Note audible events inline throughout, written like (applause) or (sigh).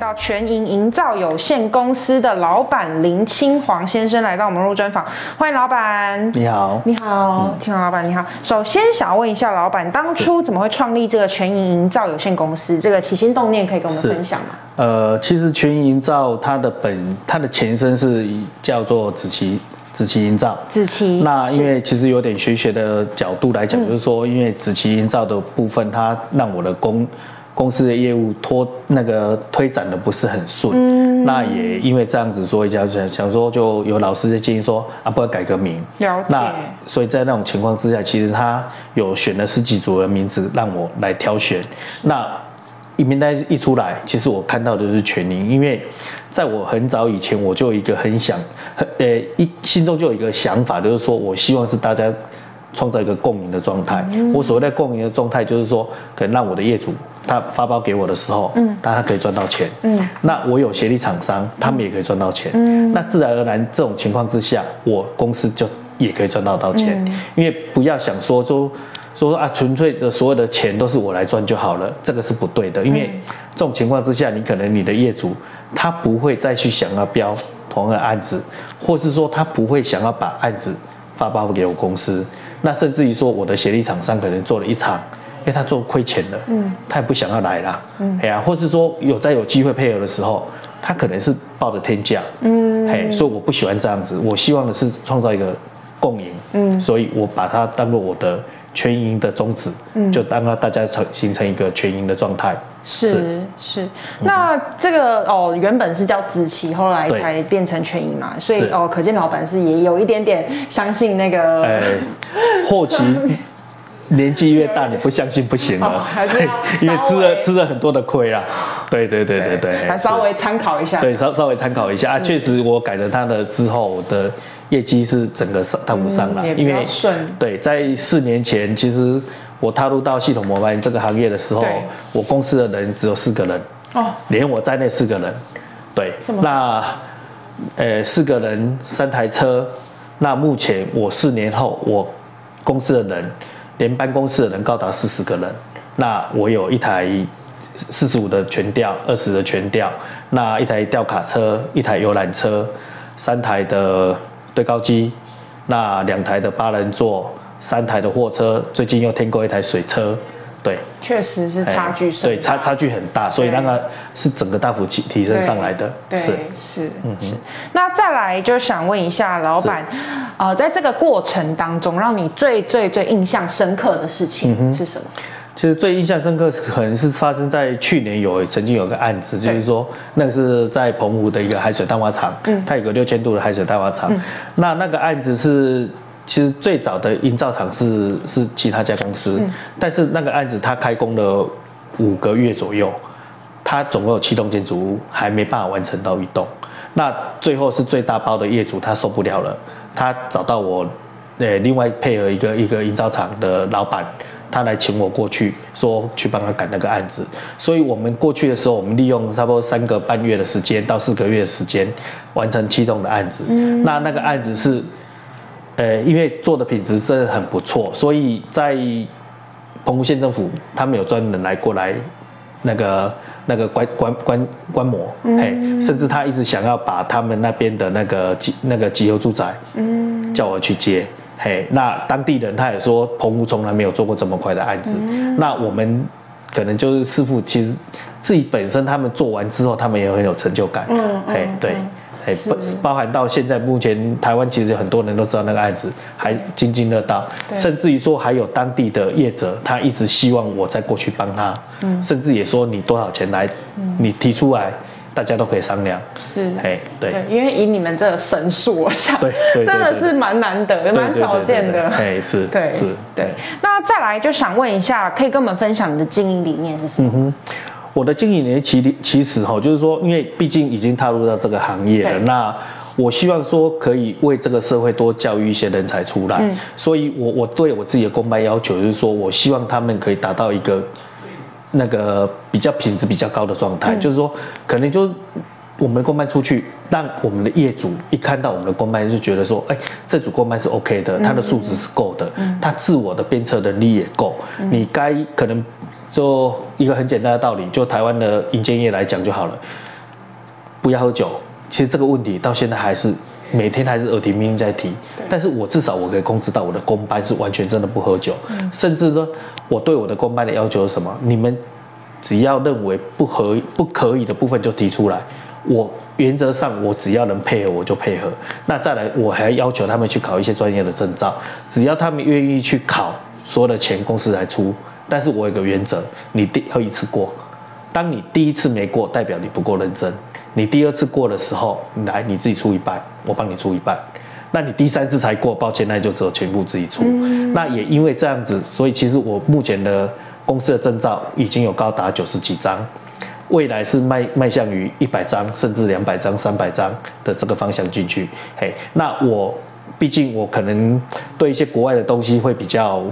到全银营造有限公司的老板林清煌先生来到我们录专访，欢迎老板。你好，你好，清煌老板你好。首先想问一下老板，当初怎么会创立这个全银营造有限公司？这个起心动念可以跟我们分享吗？呃，其实全银营造它的本它的前身是叫做紫旗。紫旗营造。紫旗。那因为其实有点学学的角度来讲，就是说因为紫旗营造的部分，它让我的工公司的业务拖那个推展的不是很顺，嗯，那也因为这样子，所以就想想说，就有老师的建议说，啊，不要改个名，了解。那所以在那种情况之下，其实他有选了十几组的名字让我来挑选。那一名单一出来，其实我看到的是全盈，因为在我很早以前，我就有一个很想，呃，一心中就有一个想法，就是说我希望是大家。创造一个共赢的状态。嗯、我所谓的共赢的状态，就是说，可能让我的业主他发包给我的时候，嗯，他可以赚到钱，嗯，那我有协力厂商，他们也可以赚到钱，嗯，那自然而然这种情况之下，我公司就也可以赚到到钱，嗯、因为不要想说说说啊，纯粹的所有的钱都是我来赚就好了，这个是不对的，因为这种情况之下，你可能你的业主他不会再去想要标同样的案子，或是说他不会想要把案子发包给我公司。那甚至于说，我的协力厂商可能做了一场，因为他做亏钱了，嗯，他也不想要来了，嗯，哎呀，或是说有在有机会配合的时候，他可能是报的天价，嗯，嘿，所以我不喜欢这样子，我希望的是创造一个共赢，嗯，所以我把它当做我的全赢的宗旨，嗯，就当让大家成形成一个全赢的状态。是是，那这个哦，原本是叫子琪，后来才变成全盈嘛，所以哦，可见老板是也有一点点相信那个。呃，后期 (laughs) 年纪越大，你不相信不行了，哦、还是 (laughs) 因为吃了吃了很多的亏啦。对对对对对，还稍微参考一下。对，稍稍微参考一下。啊，确实我改了他的之后，我的业绩是整个上谈不上了，嗯、因为对，在四年前其实。我踏入到系统模板这个行业的时候，我公司的人只有四个人，哦，连我在内四个人，对，那，呃，四个人三台车，那目前我四年后，我公司的人，连办公室的人高达四十个人，那我有一台四十五的全吊，二十的全吊，那一台吊卡车，一台游览车，三台的对高机，那两台的八人座。三台的货车，最近又添购一台水车，对，确实是差距是，对，差差距很大，所以那个是整个大幅提提升上来的，对，是。是，嗯是。那再来就想问一下老板，呃，在这个过程当中，让你最最最印象深刻的事情是什么？其实最印象深刻可能是发生在去年有曾经有个案子，就是说那个是在澎湖的一个海水淡化厂，嗯，它有个六千度的海水淡化厂，那那个案子是。其实最早的营造厂是是其他家公司，嗯、但是那个案子他开工了五个月左右，它总共有七栋建筑物，还没办法完成到一栋。那最后是最大包的业主他受不了了，他找到我，呃，另外配合一个一个营造厂的老板，他来请我过去，说去帮他赶那个案子。所以我们过去的时候，我们利用差不多三个半月的时间到四个月的时间，完成七栋的案子。嗯，那那个案子是。呃，因为做的品质真的很不错，所以在澎湖县政府，他们有专门来过来那个那个观观观观摩，嗯，甚至他一直想要把他们那边的那个集那个集邮住宅，嗯，叫我去接，嘿，那当地人他也说澎湖从来没有做过这么快的案子，嗯，那我们可能就是师傅其实自己本身他们做完之后，他们也很有成就感，嗯，嘿，对。哎，包包含到现在目前台湾其实很多人都知道那个案子，还津津乐道，甚至于说还有当地的业者，他一直希望我再过去帮他，嗯，甚至也说你多少钱来，嗯，你提出来，大家都可以商量，是，哎，对，因为以你们这个神速，我想，对，真的是蛮难得，蛮少见的，哎，是，对，是，对，那再来就想问一下，可以跟我们分享你的经营理念是什么？我的经营呢，其其实哈，就是说，因为毕竟已经踏入到这个行业了，那我希望说可以为这个社会多教育一些人才出来，嗯、所以我我对我自己的公办要求就是说，我希望他们可以达到一个那个比较品质比较高的状态，嗯、就是说可能就我们的公办出去，让我们的业主一看到我们的公办就觉得说，哎，这组公办是 OK 的，他的素质是够的，嗯、它自我的鞭策能力也够，嗯、你该可能就一个很简单的道理，就台湾的银建业来讲就好了，不要喝酒。其实这个问题到现在还是每天还是耳提面命在提，但是我至少我可以控制到我的公班是完全真的不喝酒，嗯、甚至说我对我的公班的要求是什么？你们只要认为不合不可以的部分就提出来，我原则上我只要能配合我就配合。那再来我还要求他们去考一些专业的证照，只要他们愿意去考，所有的钱公司来出。但是我有个原则，你第二一次过，当你第一次没过，代表你不够认真。你第二次过的时候，来你自己出一半，我帮你出一半。那你第三次才过，抱歉，那就只有全部自己出。嗯、那也因为这样子，所以其实我目前的公司的证照已经有高达九十几张，未来是迈迈向于一百张，甚至两百张、三百张的这个方向进去。嘿，那我毕竟我可能对一些国外的东西会比较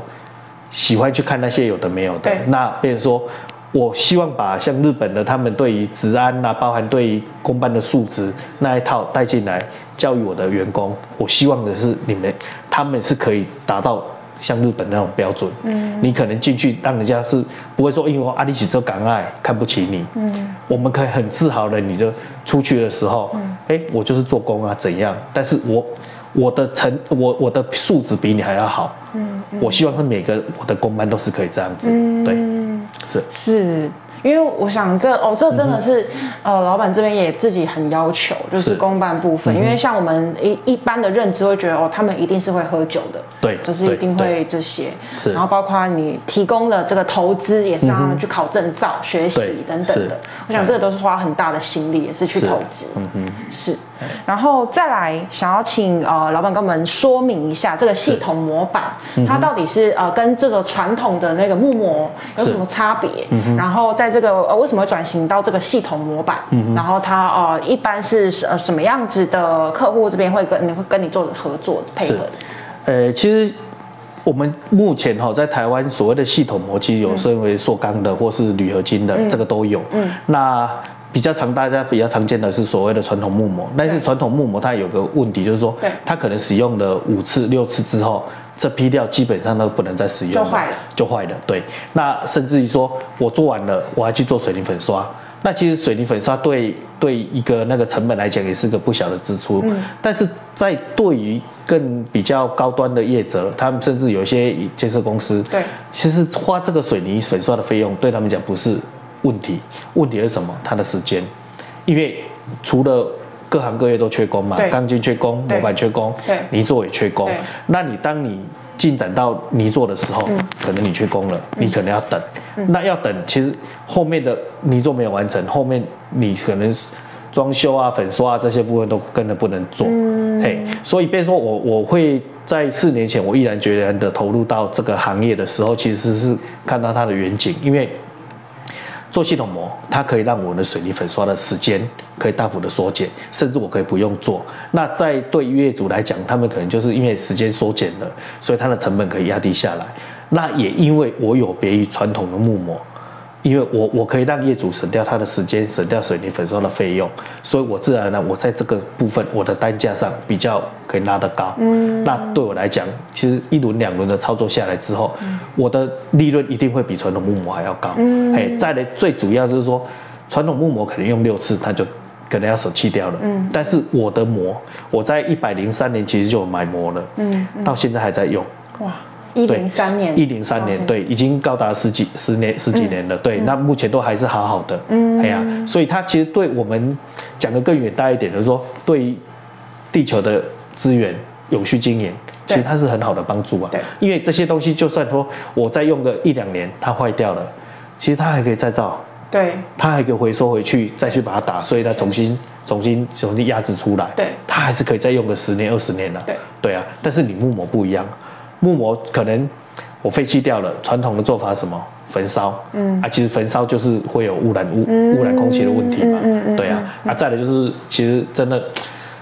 喜欢去看那些有的没有的。对那比如说。我希望把像日本的他们对于治安呐，包含对于公办的素质那一套带进来教育我的员工。我希望的是你们他们是可以达到像日本那种标准。嗯。你可能进去让人家是不会说因为阿里起这港爱看不起你。嗯。我们可以很自豪的，你就出去的时候，嗯。哎，我就是做工啊怎样？但是我我的成我我的素质比你还要好。嗯。嗯，我希望是每个我的公班都是可以这样子。嗯。对。是是，因为我想这哦，这真的是、嗯、呃，老板这边也自己很要求，就是。公办部分，嗯、因为像我们一一般的认知会觉得哦，他们一定是会喝酒的，对，就是一定会这些，是，然后包括你提供的这个投资也是让他们去考证照、嗯、学习等等的，我想这个都是花很大的心力，也是去投资，嗯嗯，是，然后再来想要请呃老板跟我们说明一下这个系统模板，它到底是呃跟这个传统的那个木模有什么差别？嗯哼，然后在这个呃为什么会转型到这个系统模板？然后它呃一般是呃什么样子的客户这边会跟你会跟你做合作配合的？呃，其实我们目前哈在台湾所谓的系统模，其实有分为塑钢的或是铝合金的，嗯、这个都有。嗯，那比较常大家比较常见的是所谓的传统木模，但是传统木模它有个问题就是说，对它可能使用了五次六次之后。这批料基本上都不能再使用了，就坏了，就坏了。对，那甚至于说我做完了，我还去做水泥粉刷，那其实水泥粉刷对对一个那个成本来讲也是个不小的支出。嗯。但是在对于更比较高端的业者，他们甚至有一些建设公司，对，其实花这个水泥粉刷的费用对他们讲不是问题，问题是什么？他的时间，因为除了各行各业都缺工嘛，钢筋缺工，模板缺工，泥作也缺工。那你当你进展到泥作的时候，可能你缺工了，你可能要等。那要等，其实后面的泥作没有完成，后面你可能装修啊、粉刷啊这些部分都跟着不能做。嘿，所以变成说我我会在四年前我毅然决然的投入到这个行业的时候，其实是看到它的远景，因为。做系统膜，它可以让我们的水泥粉刷的时间可以大幅的缩减，甚至我可以不用做。那在对业主来讲，他们可能就是因为时间缩减了，所以它的成本可以压低下来。那也因为我有别于传统的木膜。因为我我可以让业主省掉他的时间，省掉水泥粉刷的费用，所以我自然呢，我在这个部分我的单价上比较可以拉得高。嗯，那对我来讲，其实一轮两轮的操作下来之后，嗯、我的利润一定会比传统木模还要高。嗯，嘿，再来最主要就是说，传统木模可能用六次，他就可能要舍弃掉了。嗯，但是我的膜，我在一百零三年其实就有买膜了。嗯，嗯到现在还在用。哇。一零三年，一零三年，对，已经高达十几十年十几年了，对，那目前都还是好好的，嗯，哎呀，所以它其实对我们讲的更远大一点，就是说对于地球的资源永续经营，其实它是很好的帮助啊，对，因为这些东西就算说我再用个一两年它坏掉了，其实它还可以再造，对，它还可以回收回去再去把它打碎，再重新重新重新压制出来，对，它还是可以再用个十年二十年的，对，对啊，但是你木模不一样。木模可能我废弃掉了，传统的做法什么？焚烧，嗯，啊，其实焚烧就是会有污染污污染空气的问题嘛，嗯嗯，对啊，啊，再来就是其实真的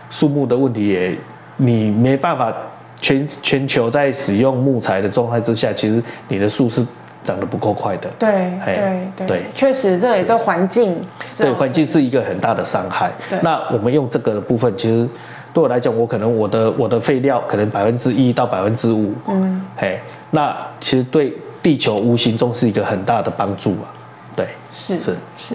树木的问题也，你没办法全全球在使用木材的状态之下，其实你的树是长得不够快的。对对对，确实这也对。环境，对环境是一个很大的伤害。对，那我们用这个的部分，其实对我来讲，我可能我的我的废料可能百分之一到百分之五，嗯，嘿，那其实对地球无形中是一个很大的帮助啊。对，是是是。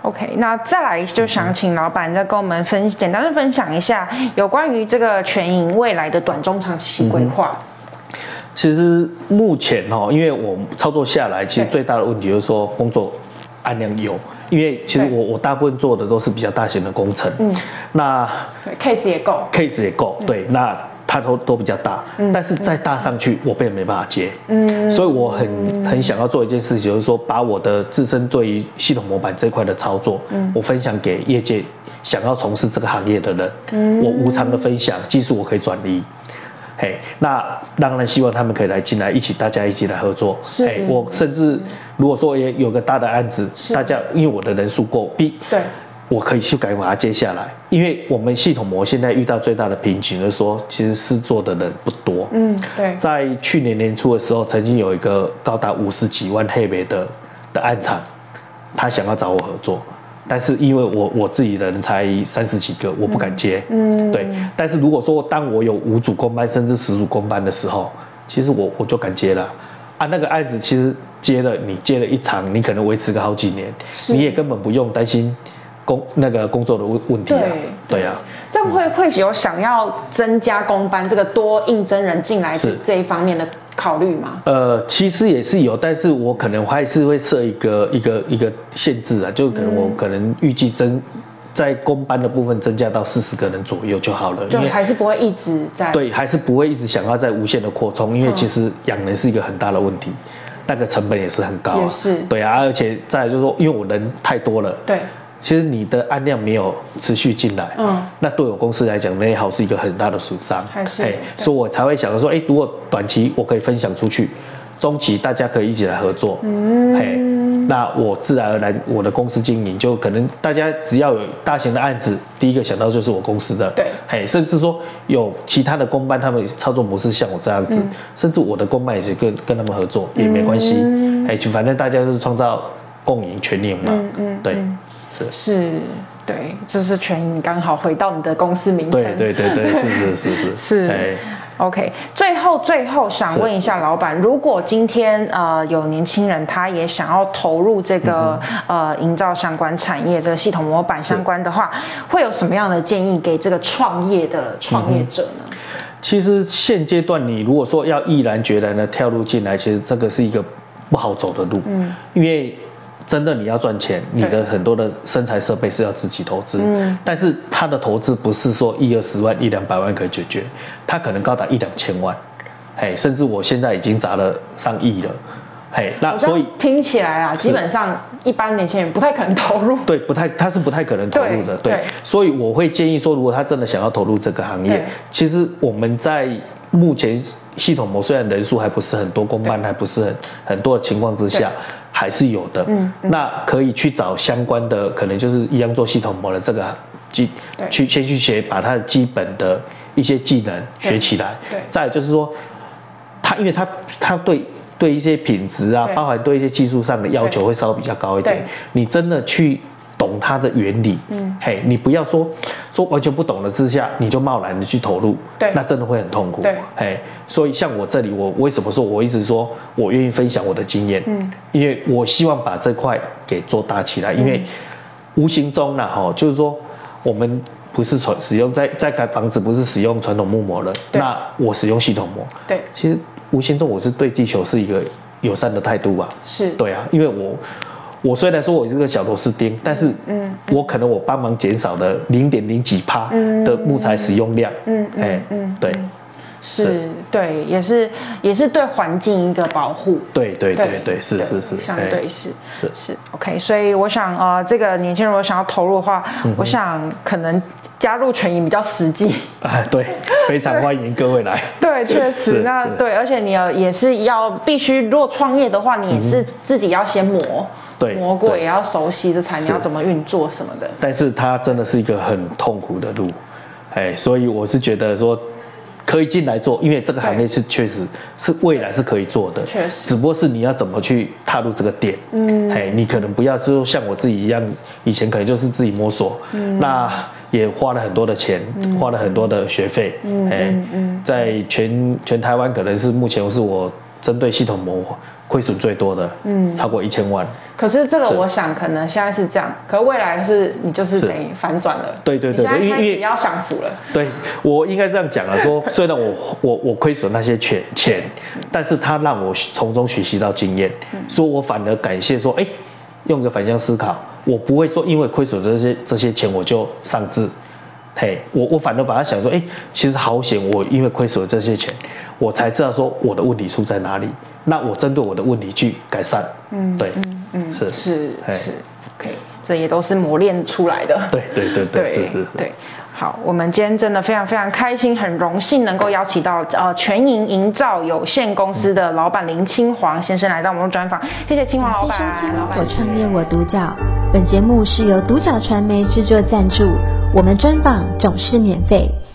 OK，那再来就想请老板再跟我们分简单的分享一下有关于这个全银未来的短中长期规划。嗯、其实目前哦，因为我操作下来，其实最大的问题就是说工作案量有，因为其实我我大部分做的都是比较大型的工程，嗯，那 case 也够，case 也够，对，嗯、那。它都都比较大，嗯、但是再大上去，我并没办法接，嗯，所以我很很想要做一件事情，就是说把我的自身对于系统模板这块的操作，嗯，我分享给业界想要从事这个行业的人，嗯，我无偿的分享，技术我可以转移，嘿，那当然希望他们可以来进来，一起大家一起来合作，是，嘿，我甚至如果说也有个大的案子，是大家因为我的人数够，必对。我可以去改把它接下来，因为我们系统膜现在遇到最大的瓶颈就是说，其实试做的人不多。嗯，对。在去年年初的时候，曾经有一个高达五十几万黑莓的的案场，他想要找我合作，但是因为我我自己人才三十几个，我不敢接。嗯，对。但是如果说当我有五组工班甚至十组工班的时候，其实我我就敢接了。啊，那个案子其实接了，你接了一场，你可能维持个好几年，你也根本不用担心。工那个工作的问问题啊，对，对啊，这样会会有想要增加工班这个多应征人进来是这一方面的考虑吗？呃，其实也是有，但是我可能还是会设一个一个一个限制啊，就可能我可能预计增在公班的部分增加到四十个人左右就好了，就还是不会一直在对，还是不会一直想要在无限的扩充，因为其实养人是一个很大的问题，那个成本也是很高啊，也是对啊，而且再来就是说，因为我人太多了，对。其实你的案量没有持续进来，嗯，那对我公司来讲，内耗是一个很大的损伤，还是，哎，所以我才会想说，哎，如果短期我可以分享出去，中期大家可以一起来合作，嗯，哎，那我自然而然我的公司经营就可能大家只要有大型的案子，第一个想到就是我公司的，对，哎，甚至说有其他的公班，他们操作模式像我这样子，嗯，甚至我的公班也是跟跟他们合作也没关系，嗯，哎，就反正大家都是创造共赢全赢嘛，嗯嗯，对。是，对，就是全银刚好回到你的公司名称。对对对对，是是是是。OK，(laughs) 最后最后想问一下老板，如果今天呃有年轻人他也想要投入这个、嗯、呃营造相关产业这个系统模板相关的话，是会有什么样的建议给这个创业的创业者呢？嗯、其实现阶段你如果说要毅然决然的跳入进来，其实这个是一个不好走的路。嗯。因为。真的你要赚钱，你的很多的生产设备是要自己投资。嗯，但是他的投资不是说一二十万、一两百万可以解决，他可能高达一两千万，嘿，甚至我现在已经砸了上亿了，嘿，那所以听起来啊，基本上一般年轻人不太可能投入。对，不太，他是不太可能投入的，对。对，所以我会建议说，如果他真的想要投入这个行业，其实我们在目前系统模虽然人数还不是很多，公办还不是很很多的情况之下。还是有的，嗯，嗯，那可以去找相关的，可能就是一样做系统膜的这个基，对去先去学，把它的基本的一些技能学起来。对。对再就是说，他因为他他对对一些品质啊，包含对一些技术上的要求会稍微比较高一点。你真的去懂它的原理，嗯，嘿，你不要说。说完全不懂的之下，你就贸然的去投入，对，那真的会很痛苦。对，嘿，所以像我这里，我为什么说我一直说我愿意分享我的经验？嗯，因为我希望把这块给做大起来，因为无形中呢，哈，就是说我们不是传使用在在盖房子，不是使用传统木模了，那我使用系统膜，对，其实无形中我是对地球是一个友善的态度吧？是，对啊，因为我。我虽然说我是个小螺丝钉，但是，嗯，我可能我帮忙减少了零点零几趴的木材使用量，嗯嗯嗯，对，是，对，也是也是对环境一个保护，对对对对，是是是，相对是是是，OK，所以我想呃，这个年轻人如果想要投入的话，我想可能加入全银比较实际，啊，对，非常欢迎各位来，对，确 (laughs) 实，那对，而且你要也是要必须，如果创业的话，你也是自己要先磨。对，磨过也要熟悉这产品要怎么运作什么的。但是它真的是一个很痛苦的路，哎，所以我是觉得说，可以进来做，因为这个行业是确实是未来是可以做的，确实，只不过是你要怎么去踏入这个点，嗯，哎，你可能不要就像我自己一样，以前可能就是自己摸索，嗯，那也花了很多的钱，嗯、花了很多的学费，嗯嗯嗯，在全全台湾可能是目前是我针对系统膜。亏损最多的，嗯，超过一千万。可是这个我想可能现在是这样，可未来是你就是等于反转了。对对对，因为你要享福了。对，我应该这样讲啊，说 (laughs) 虽然我我我亏损那些钱钱，但是他让我从中学习到经验，所以我反而感谢说，哎，用个反向思考，我不会说因为亏损这些这些钱我就丧志。嘿，我我反而把它想说，哎，其实好险，我因为亏损了这些钱，我才知道说我的问题出在哪里。那我针对我的问题去改善。嗯，对，嗯嗯，是是是，OK，这也都是磨练出来的。对对对对，是是是。对，好，我们今天真的非常非常开心，很荣幸能够邀请到呃全营营造有限公司的老板林清煌先生来到我们的专访。谢谢清煌老板。我创业我独角，本节目是由独角传媒制作赞助。我们专访总是免费，